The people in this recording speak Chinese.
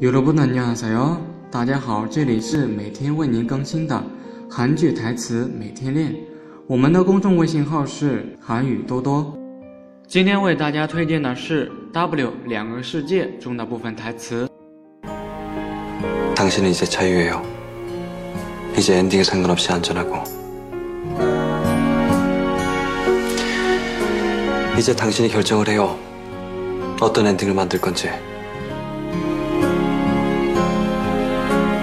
여러분 안녕하세요. 大家好，这里是每天为您更新的韩剧台词每天练。我们的公众微信号是韩语多多。今天为大家推荐的是《W 两个世界》中的部分台词。 당신은 이제 자유예요. 이제 엔딩에 상관없이 안전하고. 이제 당신이 결정을 해요. 어떤 엔딩을 만들 건지.